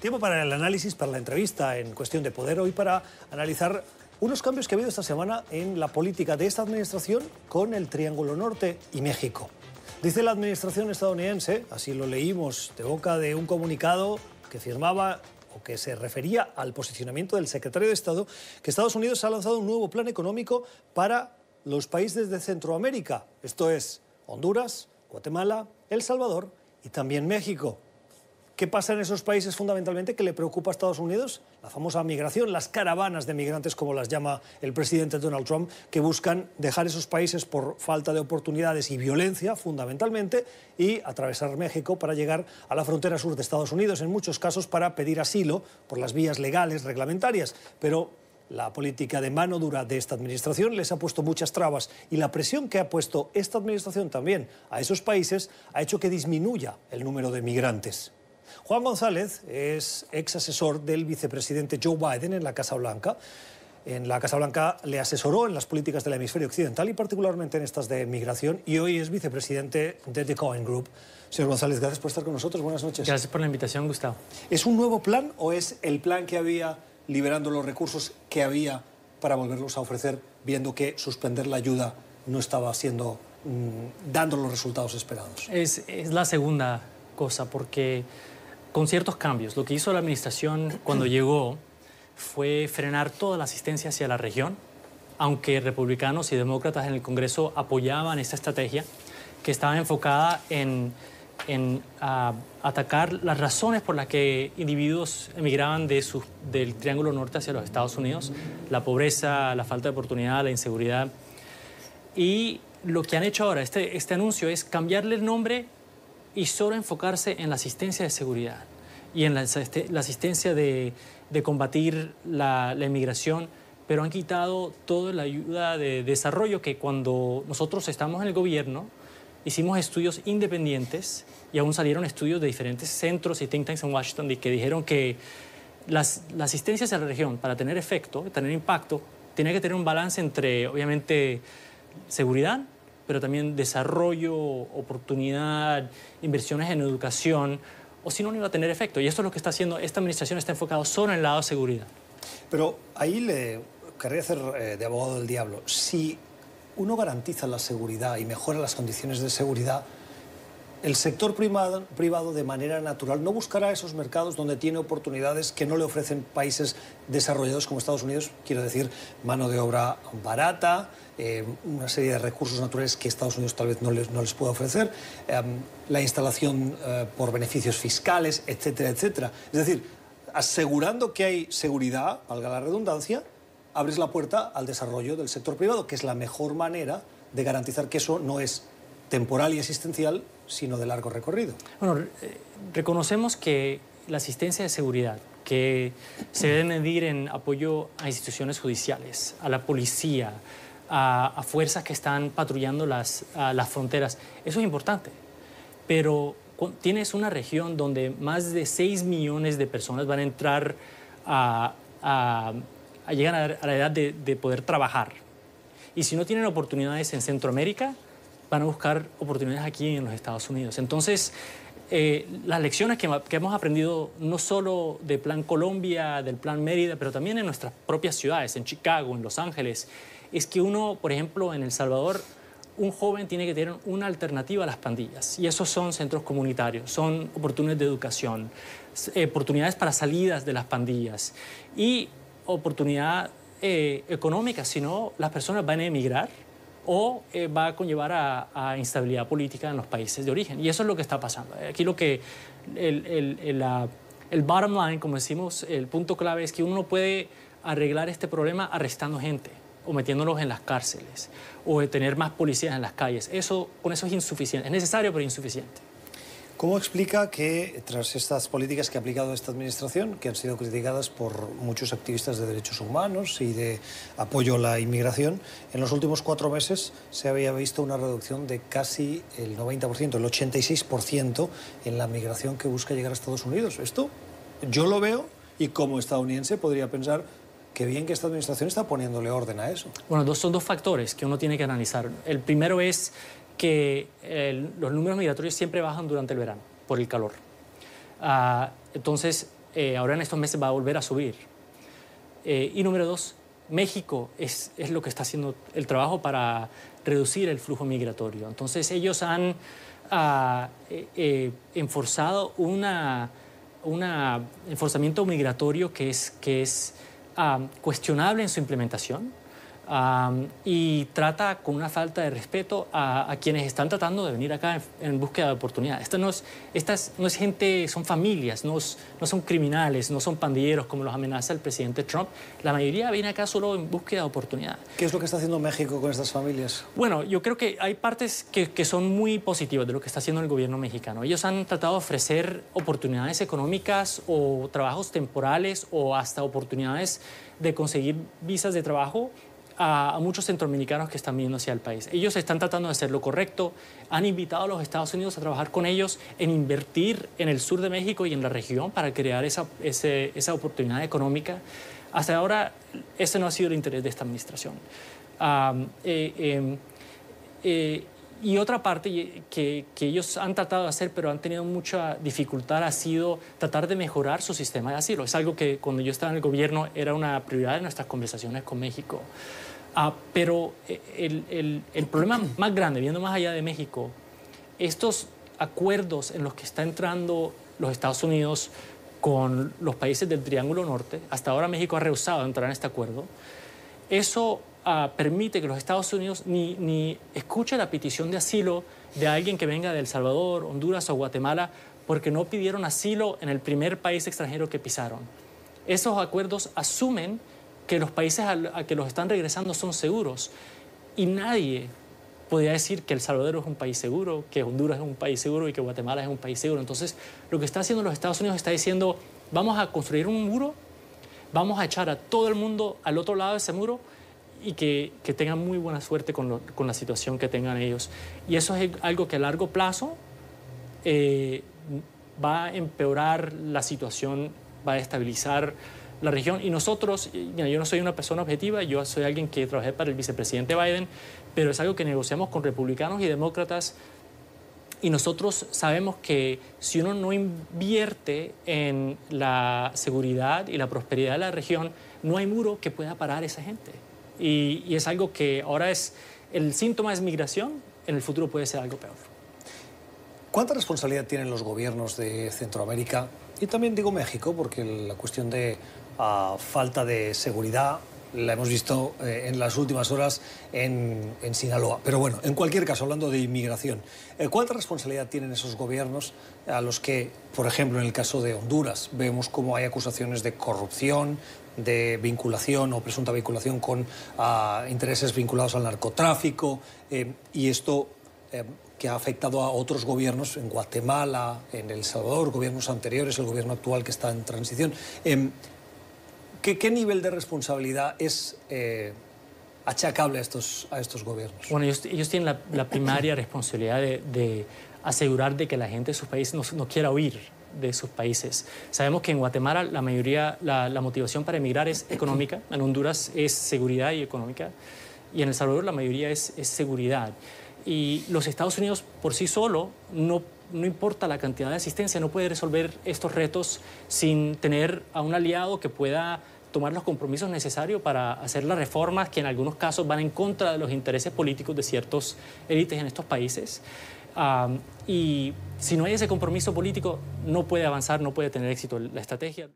Tiempo para el análisis, para la entrevista en cuestión de poder, hoy para analizar unos cambios que ha habido esta semana en la política de esta administración con el Triángulo Norte y México. Dice la administración estadounidense, así lo leímos de boca de un comunicado que firmaba o que se refería al posicionamiento del secretario de Estado, que Estados Unidos ha lanzado un nuevo plan económico para los países de Centroamérica, esto es Honduras, Guatemala, El Salvador y también México. ¿Qué pasa en esos países fundamentalmente que le preocupa a Estados Unidos? La famosa migración, las caravanas de migrantes, como las llama el presidente Donald Trump, que buscan dejar esos países por falta de oportunidades y violencia, fundamentalmente, y atravesar México para llegar a la frontera sur de Estados Unidos, en muchos casos para pedir asilo por las vías legales, reglamentarias. Pero la política de mano dura de esta administración les ha puesto muchas trabas y la presión que ha puesto esta administración también a esos países ha hecho que disminuya el número de migrantes. Juan González es ex asesor del vicepresidente Joe Biden en la Casa Blanca. En la Casa Blanca le asesoró en las políticas del hemisferio occidental y particularmente en estas de migración y hoy es vicepresidente de The Cohen Group. Señor González, gracias por estar con nosotros. Buenas noches. Gracias por la invitación, Gustavo. ¿Es un nuevo plan o es el plan que había liberando los recursos que había para volverlos a ofrecer, viendo que suspender la ayuda no estaba siendo, mm, dando los resultados esperados? Es, es la segunda cosa, porque con ciertos cambios. Lo que hizo la administración cuando llegó fue frenar toda la asistencia hacia la región, aunque republicanos y demócratas en el Congreso apoyaban esta estrategia que estaba enfocada en, en atacar las razones por las que individuos emigraban de del Triángulo Norte hacia los Estados Unidos, la pobreza, la falta de oportunidad, la inseguridad. Y lo que han hecho ahora, este, este anuncio, es cambiarle el nombre y solo enfocarse en la asistencia de seguridad y en la, asistencia de, combatir la, inmigración, pero han quitado toda la ayuda de desarrollo que cuando nosotros estamos en el gobierno hicimos estudios independientes y aún salieron estudios de diferentes centros y think tanks en Washington que dijeron que las, la asistencia hacia la región para tener efecto, tener impacto, tiene que tener un balance entre, obviamente, seguridad, pero también desarrollo, oportunidad, inversiones en educación, o si no, no iba a tener efecto. Y esto es lo que está haciendo, esta administración está enfocada solo en el lado de seguridad. Pero ahí le querría hacer eh, de abogado del diablo. Si uno garantiza la seguridad y mejora las condiciones de seguridad, el sector privado, de manera natural no buscará esos mercados donde tiene oportunidades que no le ofrecen países desarrollados como Estados Unidos, quiero decir, mano de obra barata, eh, una serie de recursos naturales que Estados Unidos tal vez no les, no les pueda ofrecer, em, la instalación eh, por beneficios fiscales, etcétera, etcétera. Es decir, asegurando que hay seguridad, valga la redundancia, abres la puerta al desarrollo del sector privado, que es la mejor manera de garantizar que eso no es temporal y existencial, sino de largo recorrido. Bueno, eh, reconocemos que la asistencia de seguridad, que se debe medir en apoyo a instituciones judiciales, a la policía, a, fuerzas que están patrullando las, las fronteras, eso es importante. Pero tienes una región donde más de 6 millones de personas van a entrar a, llegar a la edad de poder trabajar. Y si no tienen oportunidades en Centroamérica, van a buscar oportunidades aquí en los Estados Unidos. Entonces, eh, las lecciones que, hemos aprendido no solo del Plan Colombia, del Plan Mérida, pero también en nuestras propias ciudades, en Chicago, en Los Ángeles, es que uno, por ejemplo, en El Salvador, un joven tiene que tener una alternativa a las pandillas. Y esos son centros comunitarios, son oportunidades de educación, eh, oportunidades para salidas de las pandillas y oportunidad eh, económica, si no, las personas van a emigrar o eh, va a conllevar a, instabilidad política en los países de origen. Y eso es lo que está pasando. Aquí lo que el, el, el, bottom line, como decimos, el punto clave es que uno no puede arreglar este problema arrestando gente o metiéndolos en las cárceles o tener más policías en las calles. Eso, con eso es insuficiente. Es necesario, pero insuficiente. ¿Cómo explica que tras estas políticas que ha aplicado esta administración, que han sido criticadas por muchos activistas de derechos humanos y de apoyo a la inmigración, en los últimos cuatro meses se había visto una reducción de casi el 90%, el 86% en la migración que busca llegar a Estados Unidos? Esto yo lo veo y como estadounidense podría pensar que bien que esta administración está poniéndole orden a eso. Bueno, dos, son dos factores que uno tiene que analizar. El primero es que los números migratorios siempre bajan durante el verano por el calor. Ah, entonces, eh, ahora en estos meses va a volver a subir. Eh, y número dos, México es, es, lo que está haciendo el trabajo para reducir el flujo migratorio. Entonces ellos han uh, eh, enforzado una, un enforzamiento migratorio que es, que es uh, cuestionable en su implementación y trata con una falta de respeto a, quienes están tratando de venir acá en, búsqueda de oportunidades. Esta no es, estas no es gente, son familias, no, no, son criminales, no son pandilleros como los amenaza el presidente Trump. La mayoría viene acá solo en búsqueda de oportunidades. ¿Qué es lo que está haciendo México con estas familias? Bueno, yo creo que hay partes que, que son muy positivas de lo que está haciendo el gobierno mexicano. Ellos han tratado de ofrecer oportunidades económicas o trabajos temporales o hasta oportunidades de conseguir visas de trabajo a, muchos centroamericanos que están viniendo hacia el país. Ellos están tratando de hacer lo correcto, han invitado a los Estados Unidos a trabajar con ellos en invertir en el sur de México y en la región para crear esa, esa oportunidad económica. Hasta ahora, ese no ha sido el interés de esta administración. Eh, em, eh, y otra parte que, que, ellos han tratado de hacer, pero han tenido mucha dificultad, ha sido tratar de mejorar su sistema de asilo. Es algo que cuando yo estaba en el gobierno era una prioridad de nuestras conversaciones con México. Ah, pero eh, el, el, problema más grande, viendo más allá de México, estos acuerdos en los que está entrando los Estados Unidos con los países del Triángulo Norte, hasta ahora México ha rehusado entrar en este acuerdo, eso ah, permite que los Estados Unidos ni, ni escuche la petición de asilo de alguien que venga de El Salvador, Honduras o Guatemala, porque no pidieron asilo en el primer país extranjero que pisaron. Esos acuerdos asumen que los países a, que los están regresando son seguros. Y nadie podría decir que El Salvador es un país seguro, que Honduras es un país seguro y que Guatemala es un país seguro. Entonces, lo que está haciendo los Estados Unidos está diciendo, vamos a construir un muro, vamos a echar a todo el mundo al otro lado de ese muro y que, que tengan muy buena suerte con, con, la situación que tengan ellos. Y eso es algo que a largo plazo eh, va a empeorar la situación, va a estabilizar la región. Y nosotros, yo no soy una persona objetiva, yo soy alguien que trabajé para el vicepresidente Biden, pero es algo que negociamos con republicanos y demócratas. Y nosotros sabemos que si uno no invierte en la seguridad y la prosperidad de la región, no hay muro que pueda parar a esa gente. Y, es algo que ahora es, el síntoma es migración, en el futuro puede ser algo peor. ¿Cuánta responsabilidad tienen los gobiernos de Centroamérica y también digo México, porque la cuestión de falta de seguridad la hemos visto eh, en las últimas horas en, Sinaloa. Pero bueno, en cualquier caso, hablando de inmigración, eh, ¿cuánta responsabilidad tienen esos gobiernos a los que, por ejemplo, en el caso de Honduras, vemos cómo hay acusaciones de corrupción, de vinculación o presunta vinculación con ah, intereses vinculados al narcotráfico, eh, y esto que ha afectado a otros gobiernos en Guatemala, en El Salvador, gobiernos anteriores, el gobierno actual que está en transición. Em, ¿Qué, nivel de responsabilidad es eh, achacable a estos, a estos gobiernos? Bueno, ellos, tienen la, primaria responsabilidad de, asegurar de que la gente de sus países no, quiera huir de sus países. Sabemos que en Guatemala la mayoría, la, motivación para emigrar es económica, en Honduras es seguridad y económica, y en El Salvador la mayoría es, es seguridad. Y los Estados Unidos por sí solo no no importa la cantidad de asistencia, no puede resolver estos retos sin tener a un aliado que pueda tomar los compromisos necesarios para hacer las reformas que en algunos casos van en contra de los intereses políticos de ciertos élites en estos países. Y si no hay ese compromiso político, no puede avanzar, no puede tener éxito la estrategia.